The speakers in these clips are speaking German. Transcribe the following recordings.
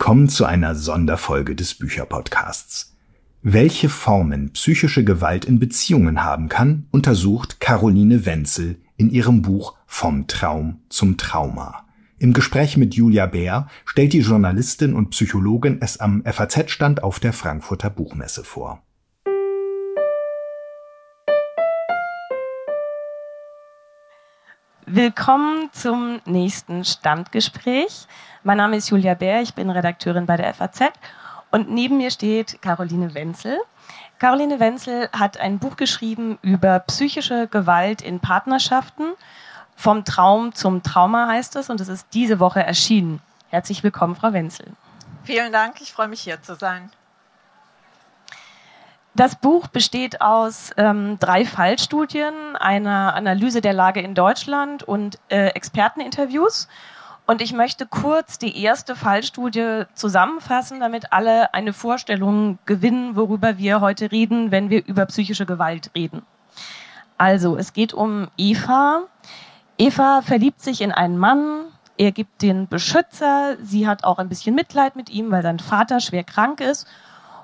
Willkommen zu einer Sonderfolge des Bücherpodcasts. Welche Formen psychische Gewalt in Beziehungen haben kann, untersucht Caroline Wenzel in ihrem Buch Vom Traum zum Trauma. Im Gespräch mit Julia Bär stellt die Journalistin und Psychologin es am FAZ-Stand auf der Frankfurter Buchmesse vor. Willkommen zum nächsten Standgespräch. Mein Name ist Julia Bär, ich bin Redakteurin bei der FAZ und neben mir steht Caroline Wenzel. Caroline Wenzel hat ein Buch geschrieben über psychische Gewalt in Partnerschaften. Vom Traum zum Trauma heißt es und es ist diese Woche erschienen. Herzlich willkommen, Frau Wenzel. Vielen Dank, ich freue mich hier zu sein. Das Buch besteht aus ähm, drei Fallstudien, einer Analyse der Lage in Deutschland und äh, Experteninterviews. Und ich möchte kurz die erste Fallstudie zusammenfassen, damit alle eine Vorstellung gewinnen, worüber wir heute reden, wenn wir über psychische Gewalt reden. Also, es geht um Eva. Eva verliebt sich in einen Mann. Er gibt den Beschützer. Sie hat auch ein bisschen Mitleid mit ihm, weil sein Vater schwer krank ist.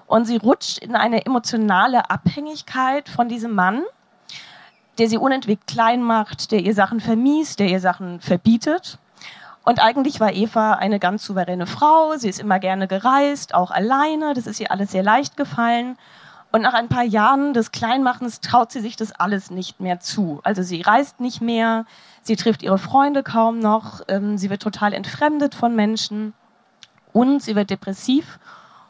Und sie rutscht in eine emotionale Abhängigkeit von diesem Mann, der sie unentwegt klein macht, der ihr Sachen vermiest, der ihr Sachen verbietet. Und eigentlich war Eva eine ganz souveräne Frau. Sie ist immer gerne gereist, auch alleine. Das ist ihr alles sehr leicht gefallen. Und nach ein paar Jahren des Kleinmachens traut sie sich das alles nicht mehr zu. Also sie reist nicht mehr, sie trifft ihre Freunde kaum noch, ähm, sie wird total entfremdet von Menschen und sie wird depressiv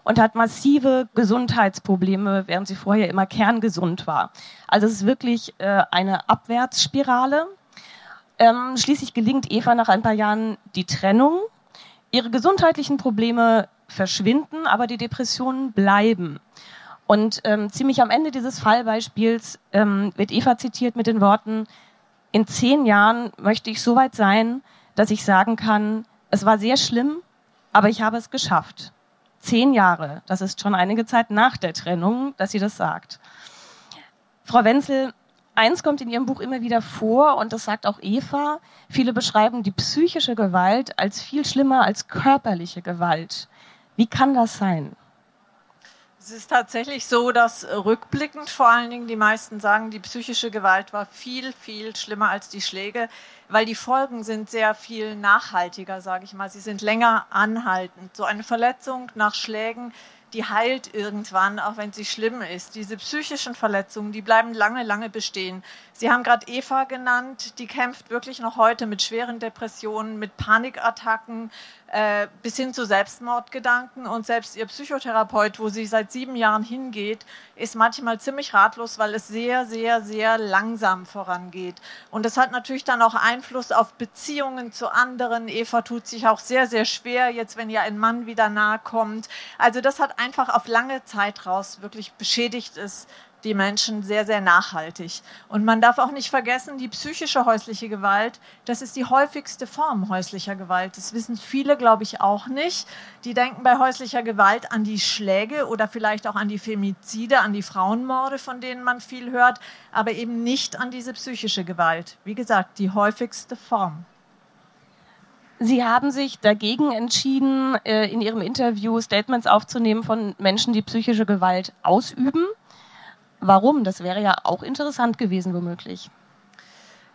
und hat massive Gesundheitsprobleme, während sie vorher immer kerngesund war. Also es ist wirklich äh, eine Abwärtsspirale. Ähm, schließlich gelingt Eva nach ein paar Jahren die Trennung. Ihre gesundheitlichen Probleme verschwinden, aber die Depressionen bleiben. Und ähm, ziemlich am Ende dieses Fallbeispiels ähm, wird Eva zitiert mit den Worten, in zehn Jahren möchte ich so weit sein, dass ich sagen kann, es war sehr schlimm, aber ich habe es geschafft zehn Jahre, das ist schon einige Zeit nach der Trennung, dass sie das sagt. Frau Wenzel, eins kommt in Ihrem Buch immer wieder vor und das sagt auch Eva. Viele beschreiben die psychische Gewalt als viel schlimmer als körperliche Gewalt. Wie kann das sein? Es ist tatsächlich so, dass rückblickend vor allen Dingen die meisten sagen, die psychische Gewalt war viel, viel schlimmer als die Schläge, weil die Folgen sind sehr viel nachhaltiger, sage ich mal. Sie sind länger anhaltend. So eine Verletzung nach Schlägen die heilt irgendwann, auch wenn sie schlimm ist. Diese psychischen Verletzungen, die bleiben lange, lange bestehen. Sie haben gerade Eva genannt, die kämpft wirklich noch heute mit schweren Depressionen, mit Panikattacken äh, bis hin zu Selbstmordgedanken. Und selbst ihr Psychotherapeut, wo sie seit sieben Jahren hingeht, ist manchmal ziemlich ratlos, weil es sehr, sehr, sehr langsam vorangeht. Und das hat natürlich dann auch Einfluss auf Beziehungen zu anderen. Eva tut sich auch sehr, sehr schwer, jetzt wenn ihr ein Mann wieder nahe kommt. Also das hat einfach auf lange Zeit raus wirklich beschädigt ist die Menschen sehr, sehr nachhaltig. Und man darf auch nicht vergessen, die psychische häusliche Gewalt, das ist die häufigste Form häuslicher Gewalt. Das wissen viele, glaube ich, auch nicht. Die denken bei häuslicher Gewalt an die Schläge oder vielleicht auch an die Femizide, an die Frauenmorde, von denen man viel hört, aber eben nicht an diese psychische Gewalt. Wie gesagt, die häufigste Form. Sie haben sich dagegen entschieden, äh, in Ihrem Interview Statements aufzunehmen von Menschen, die psychische Gewalt ausüben. Warum? Das wäre ja auch interessant gewesen, womöglich.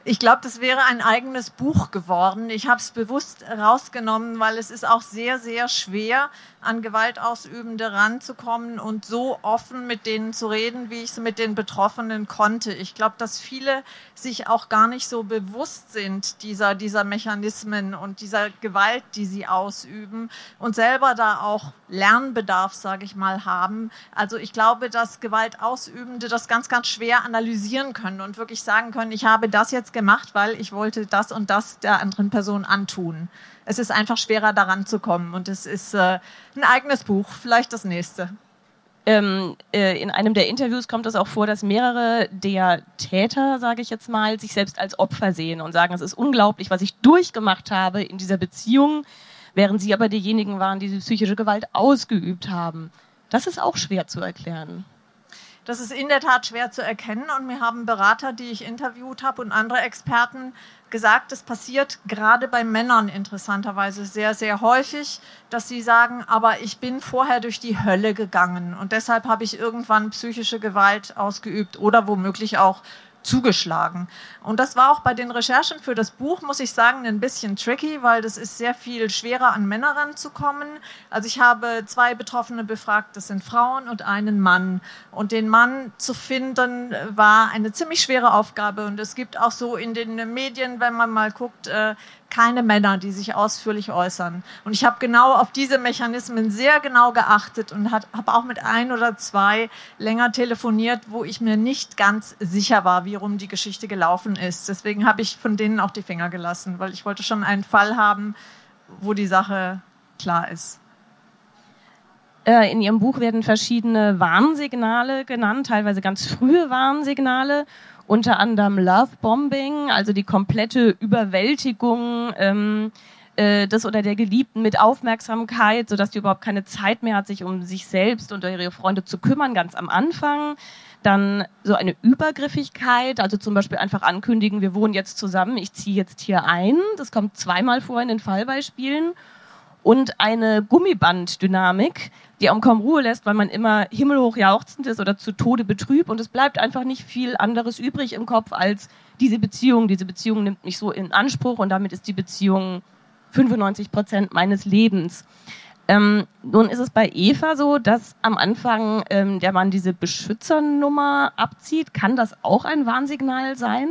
Ich glaube, das wäre ein eigenes Buch geworden. Ich habe es bewusst rausgenommen, weil es ist auch sehr, sehr schwer, an Gewaltausübende ranzukommen und so offen mit denen zu reden, wie ich es mit den Betroffenen konnte. Ich glaube, dass viele sich auch gar nicht so bewusst sind dieser, dieser Mechanismen und dieser Gewalt, die sie ausüben und selber da auch Lernbedarf, sage ich mal, haben. Also ich glaube, dass Gewaltausübende das ganz, ganz schwer analysieren können und wirklich sagen können, ich habe das jetzt gemacht, weil ich wollte das und das der anderen Person antun es ist einfach schwerer daran zu kommen. Und es ist äh, ein eigenes Buch, vielleicht das nächste. Ähm, äh, in einem der Interviews kommt es auch vor, dass mehrere der Täter, sage ich jetzt mal, sich selbst als Opfer sehen und sagen, es ist unglaublich, was ich durchgemacht habe in dieser Beziehung, während sie aber diejenigen waren, die die psychische Gewalt ausgeübt haben. Das ist auch schwer zu erklären. Das ist in der Tat schwer zu erkennen und mir haben Berater, die ich interviewt habe und andere Experten gesagt, es passiert gerade bei Männern interessanterweise sehr, sehr häufig, dass sie sagen, aber ich bin vorher durch die Hölle gegangen und deshalb habe ich irgendwann psychische Gewalt ausgeübt oder womöglich auch zugeschlagen. Und das war auch bei den Recherchen für das Buch, muss ich sagen, ein bisschen tricky, weil das ist sehr viel schwerer an Männer ranzukommen. Also ich habe zwei Betroffene befragt, das sind Frauen und einen Mann. Und den Mann zu finden war eine ziemlich schwere Aufgabe. Und es gibt auch so in den Medien, wenn man mal guckt, äh, keine Männer, die sich ausführlich äußern. Und ich habe genau auf diese Mechanismen sehr genau geachtet und habe auch mit ein oder zwei länger telefoniert, wo ich mir nicht ganz sicher war, wie rum die Geschichte gelaufen ist. Deswegen habe ich von denen auch die Finger gelassen, weil ich wollte schon einen Fall haben, wo die Sache klar ist. Äh, in Ihrem Buch werden verschiedene Warnsignale genannt, teilweise ganz frühe Warnsignale unter anderem Love Bombing, also die komplette Überwältigung ähm, äh, des oder der Geliebten mit Aufmerksamkeit, sodass die überhaupt keine Zeit mehr hat, sich um sich selbst und ihre Freunde zu kümmern, ganz am Anfang. Dann so eine Übergriffigkeit, also zum Beispiel einfach ankündigen, wir wohnen jetzt zusammen, ich ziehe jetzt hier ein. Das kommt zweimal vor in den Fallbeispielen und eine Gummibanddynamik, die einem kaum Ruhe lässt, weil man immer himmelhoch jauchzend ist oder zu Tode betrübt und es bleibt einfach nicht viel anderes übrig im Kopf als diese Beziehung. Diese Beziehung nimmt mich so in Anspruch und damit ist die Beziehung 95 Prozent meines Lebens. Ähm, nun ist es bei Eva so, dass am Anfang ähm, der Mann diese Beschützernummer abzieht. Kann das auch ein Warnsignal sein?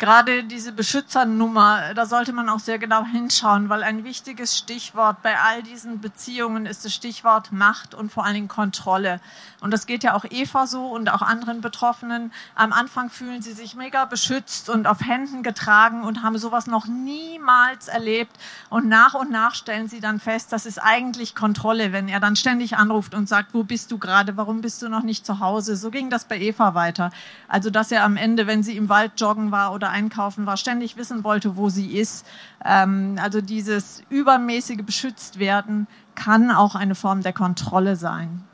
Gerade diese Beschützernummer, da sollte man auch sehr genau hinschauen, weil ein wichtiges Stichwort bei all diesen Beziehungen ist das Stichwort Macht und vor allen Dingen Kontrolle. Und das geht ja auch Eva so und auch anderen Betroffenen. Am Anfang fühlen sie sich mega beschützt und auf Händen getragen und haben sowas noch niemals erlebt. Und nach und nach stellen sie dann fest, das ist eigentlich Kontrolle, wenn er dann ständig anruft und sagt, wo bist du gerade, warum bist du noch nicht zu Hause? So ging das bei Eva weiter. Also, dass er am Ende, wenn sie im Wald joggen war oder einkaufen war, ständig wissen wollte, wo sie ist. Ähm, also dieses übermäßige Beschütztwerden kann auch eine Form der Kontrolle sein.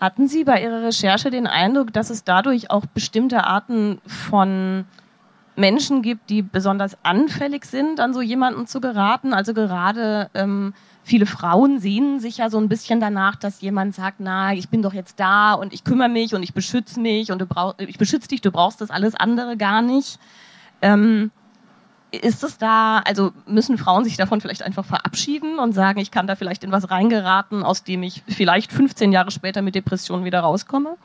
Hatten Sie bei Ihrer Recherche den Eindruck, dass es dadurch auch bestimmte Arten von Menschen gibt, die besonders anfällig sind, an so jemanden zu geraten? Also gerade ähm, viele Frauen sehnen sich ja so ein bisschen danach, dass jemand sagt, na, ich bin doch jetzt da und ich kümmere mich und ich beschütze mich und du brauch, ich beschütze dich, du brauchst das alles andere gar nicht. Ähm, ist es da, also müssen Frauen sich davon vielleicht einfach verabschieden und sagen, ich kann da vielleicht in was reingeraten, aus dem ich vielleicht 15 Jahre später mit Depressionen wieder rauskomme?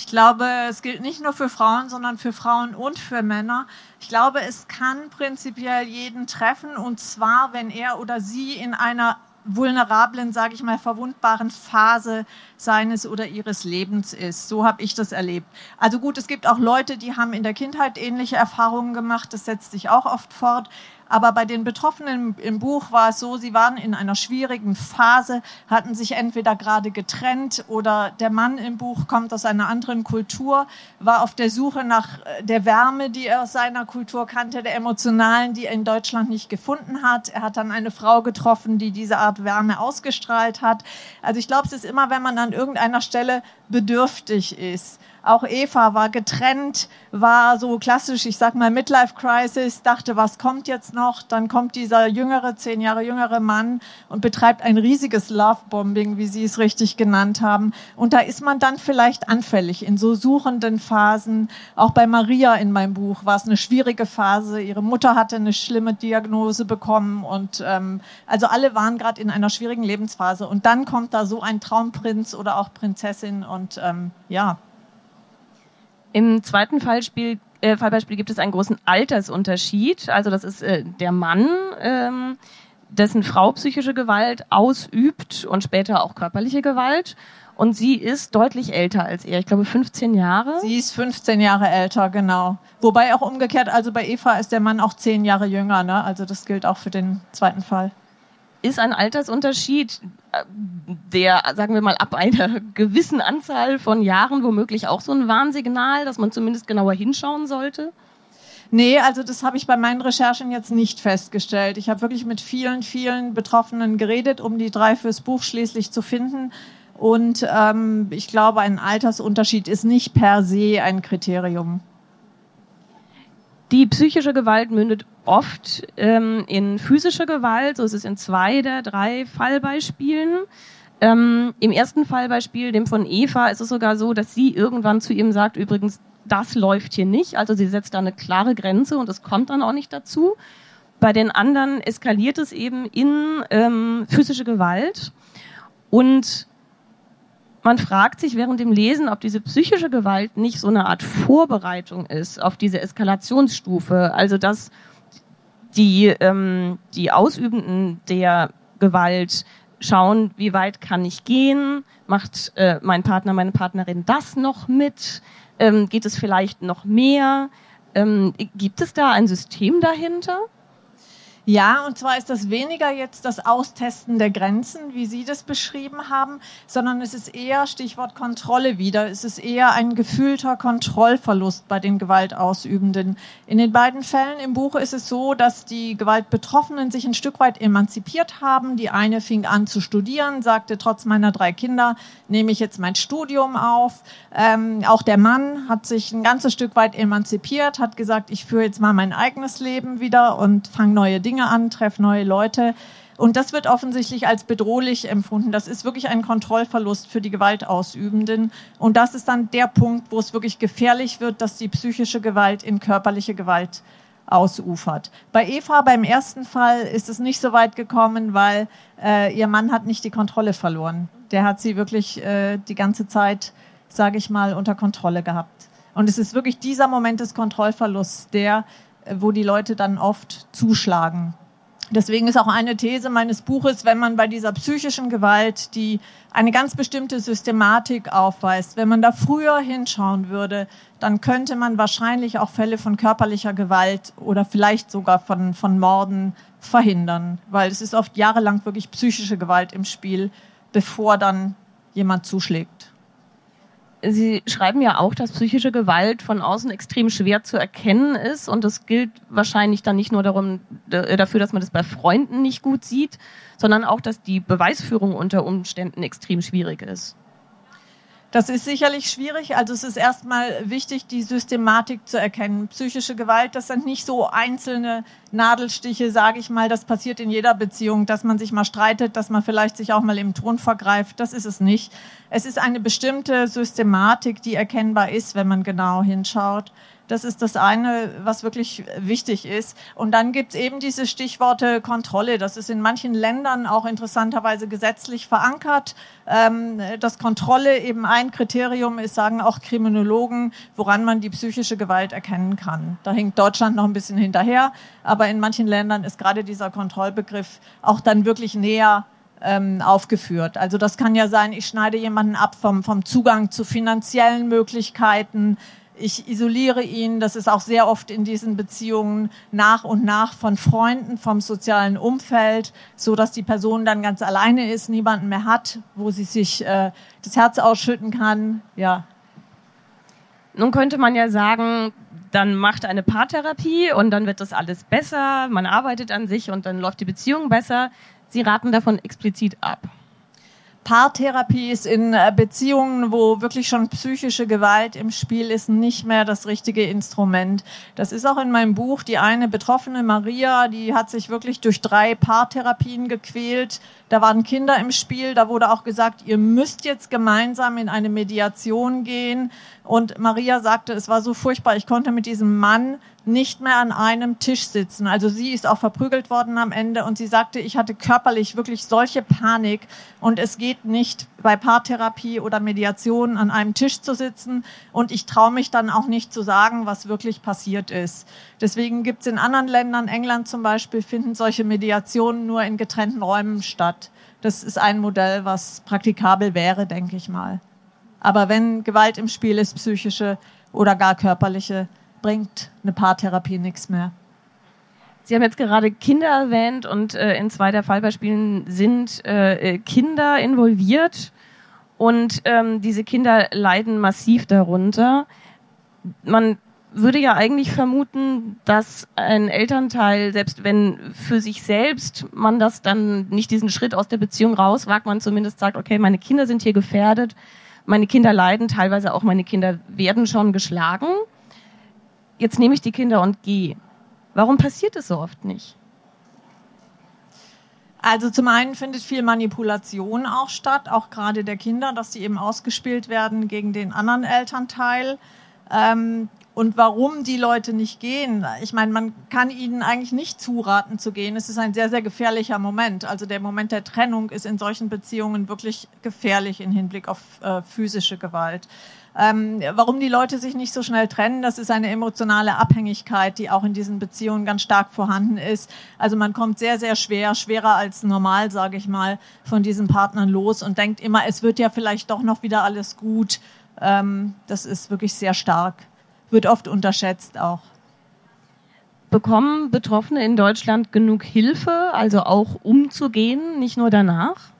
Ich glaube, es gilt nicht nur für Frauen, sondern für Frauen und für Männer. Ich glaube, es kann prinzipiell jeden treffen und zwar, wenn er oder sie in einer vulnerablen, sage ich mal, verwundbaren Phase seines oder ihres Lebens ist. So habe ich das erlebt. Also gut, es gibt auch Leute, die haben in der Kindheit ähnliche Erfahrungen gemacht. Das setzt sich auch oft fort. Aber bei den Betroffenen im Buch war es so, sie waren in einer schwierigen Phase, hatten sich entweder gerade getrennt oder der Mann im Buch kommt aus einer anderen Kultur, war auf der Suche nach äh, der Wärme, die er aus seiner Kultur kannte, der emotionalen, die er in Deutschland nicht gefunden hat. Er hat dann eine Frau getroffen, die diese Art Wärme ausgestrahlt hat. Also ich glaube, es ist immer, wenn man an irgendeiner Stelle bedürftig ist. Auch Eva war getrennt, war so klassisch, ich sag mal Midlife Crisis, dachte, was kommt jetzt noch? Dann kommt dieser jüngere, zehn Jahre jüngere Mann und betreibt ein riesiges Lovebombing, wie Sie es richtig genannt haben. Und da ist man dann vielleicht anfällig in so suchenden Phasen. Auch bei Maria in meinem Buch war es eine schwierige Phase. Ihre Mutter hatte eine schlimme Diagnose bekommen und ähm, also alle waren gerade in einer schwierigen Lebensphase. Und dann kommt da so ein Traumprinz oder auch Prinzessin und ähm, ja, im zweiten Fallspiel, äh, Fallbeispiel gibt es einen großen Altersunterschied. Also das ist äh, der Mann, ähm, dessen Frau psychische Gewalt ausübt und später auch körperliche Gewalt. Und sie ist deutlich älter als er. Ich glaube 15 Jahre. Sie ist 15 Jahre älter, genau. Wobei auch umgekehrt, also bei Eva ist der Mann auch 10 Jahre jünger. Ne? Also das gilt auch für den zweiten Fall ist ein Altersunterschied, der, sagen wir mal, ab einer gewissen Anzahl von Jahren womöglich auch so ein Warnsignal, dass man zumindest genauer hinschauen sollte? Nee, also das habe ich bei meinen Recherchen jetzt nicht festgestellt. Ich habe wirklich mit vielen, vielen Betroffenen geredet, um die drei fürs Buch schließlich zu finden. Und ähm, ich glaube, ein Altersunterschied ist nicht per se ein Kriterium. Die psychische Gewalt mündet oft ähm, in physische Gewalt, so ist es in zwei der drei Fallbeispielen. Ähm, Im ersten Fallbeispiel, dem von Eva, ist es sogar so, dass sie irgendwann zu ihm sagt, übrigens, das läuft hier nicht. Also sie setzt da eine klare Grenze und es kommt dann auch nicht dazu. Bei den anderen eskaliert es eben in ähm, physische Gewalt. Und man fragt sich während dem Lesen, ob diese psychische Gewalt nicht so eine Art Vorbereitung ist auf diese Eskalationsstufe. Also dass die, ähm, die Ausübenden der Gewalt schauen, wie weit kann ich gehen, macht äh, mein Partner, meine Partnerin das noch mit, ähm, geht es vielleicht noch mehr, ähm, gibt es da ein System dahinter? Ja, und zwar ist das weniger jetzt das Austesten der Grenzen, wie Sie das beschrieben haben, sondern es ist eher, Stichwort Kontrolle wieder, es ist eher ein gefühlter Kontrollverlust bei den Gewaltausübenden. In den beiden Fällen im Buch ist es so, dass die Gewaltbetroffenen sich ein Stück weit emanzipiert haben. Die eine fing an zu studieren, sagte, trotz meiner drei Kinder nehme ich jetzt mein Studium auf. Ähm, auch der Mann hat sich ein ganzes Stück weit emanzipiert, hat gesagt, ich führe jetzt mal mein eigenes Leben wieder und fange neue Dinge Dinge an, treffe neue Leute. Und das wird offensichtlich als bedrohlich empfunden. Das ist wirklich ein Kontrollverlust für die Gewaltausübenden. Und das ist dann der Punkt, wo es wirklich gefährlich wird, dass die psychische Gewalt in körperliche Gewalt ausufert. Bei Eva beim ersten Fall ist es nicht so weit gekommen, weil äh, ihr Mann hat nicht die Kontrolle verloren. Der hat sie wirklich äh, die ganze Zeit, sage ich mal, unter Kontrolle gehabt. Und es ist wirklich dieser Moment des Kontrollverlusts, der wo die Leute dann oft zuschlagen. Deswegen ist auch eine These meines Buches, wenn man bei dieser psychischen Gewalt, die eine ganz bestimmte Systematik aufweist, wenn man da früher hinschauen würde, dann könnte man wahrscheinlich auch Fälle von körperlicher Gewalt oder vielleicht sogar von, von Morden verhindern, weil es ist oft jahrelang wirklich psychische Gewalt im Spiel, bevor dann jemand zuschlägt. Sie schreiben ja auch, dass psychische Gewalt von außen extrem schwer zu erkennen ist und das gilt wahrscheinlich dann nicht nur darum, dafür, dass man das bei Freunden nicht gut sieht, sondern auch, dass die Beweisführung unter Umständen extrem schwierig ist. Das ist sicherlich schwierig. Also es ist erstmal wichtig, die Systematik zu erkennen. Psychische Gewalt, das sind nicht so einzelne Nadelstiche, sage ich mal. Das passiert in jeder Beziehung, dass man sich mal streitet, dass man vielleicht sich auch mal im Ton vergreift. Das ist es nicht. Es ist eine bestimmte Systematik, die erkennbar ist, wenn man genau hinschaut. Das ist das eine, was wirklich wichtig ist. Und dann gibt's eben diese Stichworte Kontrolle. Das ist in manchen Ländern auch interessanterweise gesetzlich verankert, ähm, dass Kontrolle eben ein Kriterium ist, sagen auch Kriminologen, woran man die psychische Gewalt erkennen kann. Da hinkt Deutschland noch ein bisschen hinterher, aber in manchen Ländern ist gerade dieser Kontrollbegriff auch dann wirklich näher ähm, aufgeführt. Also das kann ja sein, ich schneide jemanden ab vom, vom Zugang zu finanziellen Möglichkeiten, ich isoliere ihn. Das ist auch sehr oft in diesen Beziehungen nach und nach von Freunden, vom sozialen Umfeld, so dass die Person dann ganz alleine ist, niemanden mehr hat, wo sie sich äh, das Herz ausschütten kann. Ja. Nun könnte man ja sagen, dann macht eine Paartherapie und dann wird das alles besser. Man arbeitet an sich und dann läuft die Beziehung besser. Sie raten davon explizit ab. Paartherapie ist in äh, Beziehungen, wo wirklich schon psychische Gewalt im Spiel ist, nicht mehr das richtige Instrument. Das ist auch in meinem Buch. Die eine Betroffene, Maria, die hat sich wirklich durch drei Paartherapien gequält. Da waren Kinder im Spiel. Da wurde auch gesagt, ihr müsst jetzt gemeinsam in eine Mediation gehen. Und Maria sagte, es war so furchtbar. Ich konnte mit diesem Mann nicht mehr an einem Tisch sitzen. Also sie ist auch verprügelt worden am Ende und sie sagte, ich hatte körperlich wirklich solche Panik und es geht nicht bei Paartherapie oder Mediation an einem Tisch zu sitzen und ich traue mich dann auch nicht zu sagen, was wirklich passiert ist. Deswegen gibt es in anderen Ländern, England zum Beispiel, finden solche Mediationen nur in getrennten Räumen statt. Das ist ein Modell, was praktikabel wäre, denke ich mal. Aber wenn Gewalt im Spiel ist, psychische oder gar körperliche, bringt eine Paartherapie nichts mehr. Sie haben jetzt gerade Kinder erwähnt und äh, in zwei der Fallbeispielen sind äh, äh, Kinder involviert und ähm, diese Kinder leiden massiv darunter. Man würde ja eigentlich vermuten, dass ein Elternteil, selbst wenn für sich selbst man das dann nicht diesen Schritt aus der Beziehung rauswagt, man zumindest sagt, okay, meine Kinder sind hier gefährdet, meine Kinder leiden, teilweise auch meine Kinder werden schon geschlagen. Jetzt nehme ich die Kinder und gehe. Warum passiert es so oft nicht? Also zum einen findet viel Manipulation auch statt, auch gerade der Kinder, dass die eben ausgespielt werden gegen den anderen Elternteil. Ähm, und warum die Leute nicht gehen. Ich meine, man kann ihnen eigentlich nicht zuraten zu gehen. Es ist ein sehr, sehr gefährlicher Moment. Also der Moment der Trennung ist in solchen Beziehungen wirklich gefährlich im Hinblick auf äh, physische Gewalt. Ähm, warum die Leute sich nicht so schnell trennen, das ist eine emotionale Abhängigkeit, die auch in diesen Beziehungen ganz stark vorhanden ist. Also man kommt sehr, sehr schwer, schwerer als normal, sage ich mal, von diesen Partnern los und denkt immer, es wird ja vielleicht doch noch wieder alles gut. Ähm, das ist wirklich sehr stark wird oft unterschätzt auch. Bekommen Betroffene in Deutschland genug Hilfe, also auch umzugehen, nicht nur danach?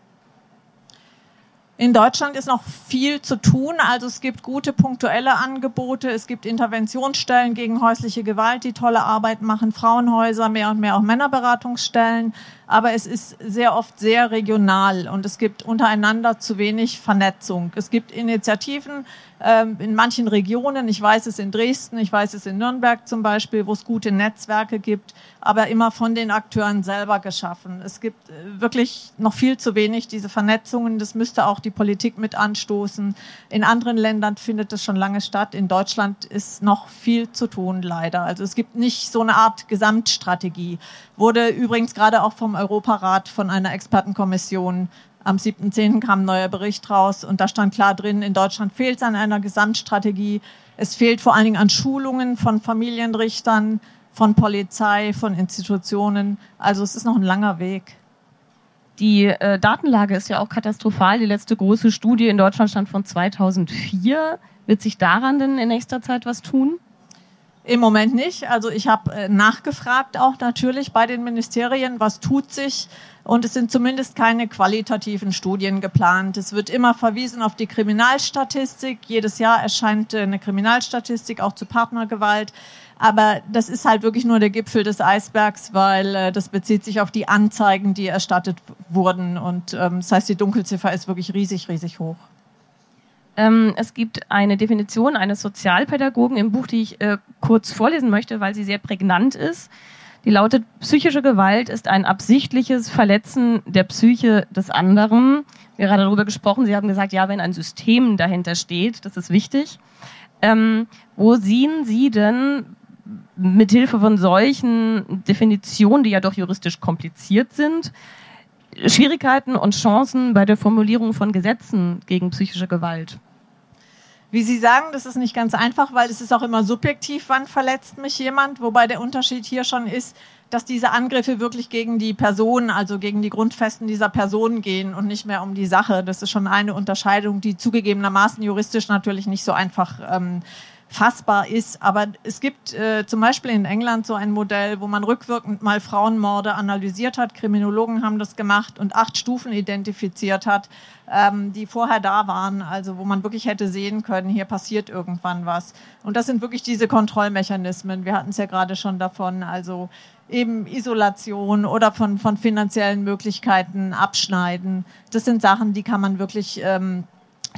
In Deutschland ist noch viel zu tun. Also es gibt gute punktuelle Angebote. Es gibt Interventionsstellen gegen häusliche Gewalt, die tolle Arbeit machen, Frauenhäuser, mehr und mehr auch Männerberatungsstellen. Aber es ist sehr oft sehr regional und es gibt untereinander zu wenig Vernetzung. Es gibt Initiativen, in manchen Regionen. Ich weiß es in Dresden, ich weiß es in Nürnberg zum Beispiel, wo es gute Netzwerke gibt, aber immer von den Akteuren selber geschaffen. Es gibt äh, wirklich noch viel zu wenig diese Vernetzungen. Das müsste auch die Politik mit anstoßen. In anderen Ländern findet es schon lange statt. In Deutschland ist noch viel zu tun, leider. Also es gibt nicht so eine Art Gesamtstrategie. Wurde übrigens gerade auch vom Europarat von einer Expertenkommission am 7.10. kam ein neuer Bericht raus und da stand klar drin, in Deutschland fehlt es an einer Gesamtstrategie. Es fehlt vor allen Dingen an Schulungen von Familienrichtern, von Polizei, von Institutionen. Also es ist noch ein langer Weg. Die äh, Datenlage ist ja auch katastrophal. Die letzte große Studie in Deutschland stand von 2004. Wird sich daran denn in nächster Zeit was tun? Im Moment nicht. Also ich habe äh, nachgefragt auch natürlich bei den Ministerien, was tut sich. Und es sind zumindest keine qualitativen Studien geplant. Es wird immer verwiesen auf die Kriminalstatistik. Jedes Jahr erscheint äh, eine Kriminalstatistik auch zu Partnergewalt. Aber das ist halt wirklich nur der Gipfel des Eisbergs, weil äh, das bezieht sich auf die Anzeigen, die erstattet wurden. Und ähm, das heißt, die Dunkelziffer ist wirklich riesig, riesig hoch. Ähm, es gibt eine Definition eines Sozialpädagogen im Buch, die ich äh, kurz vorlesen möchte, weil sie sehr prägnant ist. Die lautet, psychische Gewalt ist ein absichtliches Verletzen der Psyche des anderen. Wir haben gerade darüber gesprochen, Sie haben gesagt, ja, wenn ein System dahinter steht, das ist wichtig. Ähm, wo sehen Sie denn mithilfe von solchen Definitionen, die ja doch juristisch kompliziert sind, Schwierigkeiten und Chancen bei der Formulierung von Gesetzen gegen psychische Gewalt? Wie Sie sagen, das ist nicht ganz einfach, weil es ist auch immer subjektiv, wann verletzt mich jemand, wobei der Unterschied hier schon ist, dass diese Angriffe wirklich gegen die Person, also gegen die Grundfesten dieser Person gehen und nicht mehr um die Sache. Das ist schon eine Unterscheidung, die zugegebenermaßen juristisch natürlich nicht so einfach ähm, fassbar ist. Aber es gibt äh, zum Beispiel in England so ein Modell, wo man rückwirkend mal Frauenmorde analysiert hat. Kriminologen haben das gemacht und acht Stufen identifiziert hat, ähm, die vorher da waren. Also wo man wirklich hätte sehen können, hier passiert irgendwann was. Und das sind wirklich diese Kontrollmechanismen. Wir hatten es ja gerade schon davon. Also eben Isolation oder von, von finanziellen Möglichkeiten abschneiden. Das sind Sachen, die kann man wirklich ähm,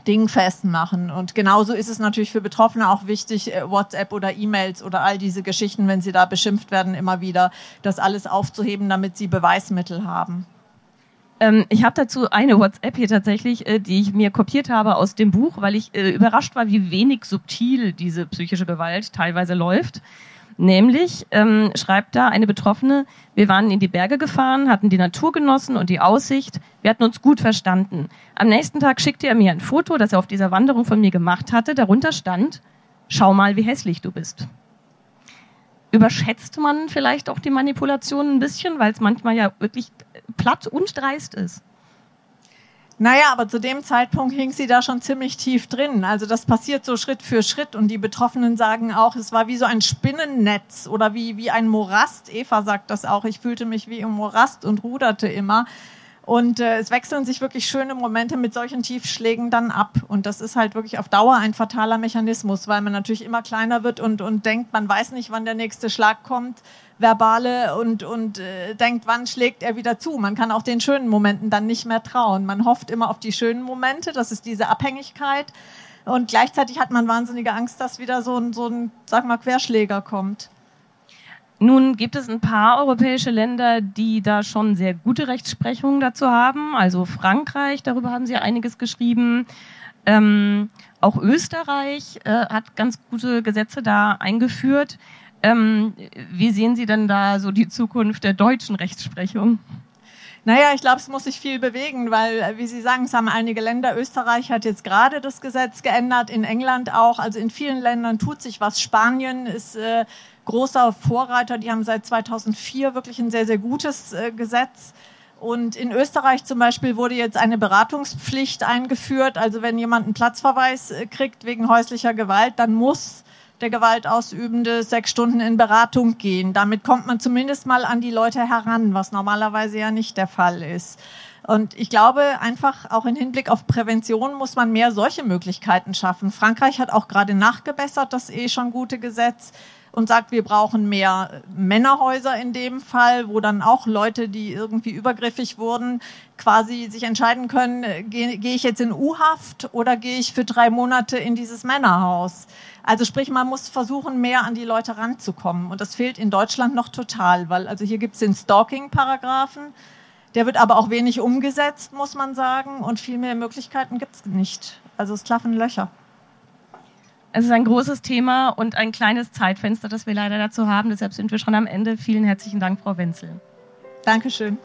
dingfest machen. Und genauso ist es natürlich für Betroffene auch wichtig, äh, WhatsApp oder E-Mails oder all diese Geschichten, wenn sie da beschimpft werden, immer wieder, das alles aufzuheben, damit sie Beweismittel haben. Ähm, ich habe dazu eine WhatsApp hier tatsächlich, äh, die ich mir kopiert habe aus dem Buch, weil ich äh, überrascht war, wie wenig subtil diese psychische Gewalt teilweise läuft. Nämlich ähm, schreibt da eine Betroffene, wir waren in die Berge gefahren, hatten die Natur genossen und die Aussicht. Wir hatten uns gut verstanden. Am nächsten Tag schickte er mir ein Foto, das er auf dieser Wanderung von mir gemacht hatte. Darunter stand, schau mal, wie hässlich du bist. Überschätzt man vielleicht auch die Manipulation ein bisschen, weil es manchmal ja wirklich platt und dreist ist? Naja, aber zu dem Zeitpunkt hing sie da schon ziemlich tief drin. Also das passiert so Schritt für Schritt und die Betroffenen sagen auch, es war wie so ein Spinnennetz oder wie, wie ein Morast. Eva sagt das auch, ich fühlte mich wie im Morast und ruderte immer. Und äh, es wechseln sich wirklich schöne Momente mit solchen Tiefschlägen dann ab. Und das ist halt wirklich auf Dauer ein fataler Mechanismus, weil man natürlich immer kleiner wird und, und denkt, man weiß nicht, wann der nächste Schlag kommt, verbale und, und äh, denkt, wann schlägt er wieder zu. Man kann auch den schönen Momenten dann nicht mehr trauen. Man hofft immer auf die schönen Momente, das ist diese Abhängigkeit. Und gleichzeitig hat man wahnsinnige Angst, dass wieder so ein, so ein sag mal, Querschläger kommt. Nun gibt es ein paar europäische Länder, die da schon sehr gute Rechtsprechung dazu haben. Also Frankreich, darüber haben Sie einiges geschrieben. Ähm, auch Österreich äh, hat ganz gute Gesetze da eingeführt. Ähm, wie sehen Sie denn da so die Zukunft der deutschen Rechtsprechung? Naja, ich glaube, es muss sich viel bewegen, weil, äh, wie Sie sagen, es haben einige Länder, Österreich hat jetzt gerade das Gesetz geändert, in England auch, also in vielen Ländern tut sich was. Spanien ist äh, großer Vorreiter, die haben seit 2004 wirklich ein sehr, sehr gutes äh, Gesetz. Und in Österreich zum Beispiel wurde jetzt eine Beratungspflicht eingeführt. Also wenn jemand einen Platzverweis äh, kriegt wegen häuslicher Gewalt, dann muss der Gewaltausübende sechs Stunden in Beratung gehen. Damit kommt man zumindest mal an die Leute heran, was normalerweise ja nicht der Fall ist. Und ich glaube einfach auch im Hinblick auf Prävention muss man mehr solche Möglichkeiten schaffen. Frankreich hat auch gerade nachgebessert das eh schon gute Gesetz und sagt, wir brauchen mehr Männerhäuser in dem Fall, wo dann auch Leute, die irgendwie übergriffig wurden, quasi sich entscheiden können, gehe geh ich jetzt in U-Haft oder gehe ich für drei Monate in dieses Männerhaus. Also sprich, man muss versuchen, mehr an die Leute ranzukommen. Und das fehlt in Deutschland noch total, weil also hier gibt es den Stalking-Paragraphen. Der wird aber auch wenig umgesetzt, muss man sagen. Und viel mehr Möglichkeiten gibt es nicht. Also es klaffen Löcher. Es ist ein großes Thema und ein kleines Zeitfenster, das wir leider dazu haben. Deshalb sind wir schon am Ende. Vielen herzlichen Dank, Frau Wenzel. Dankeschön.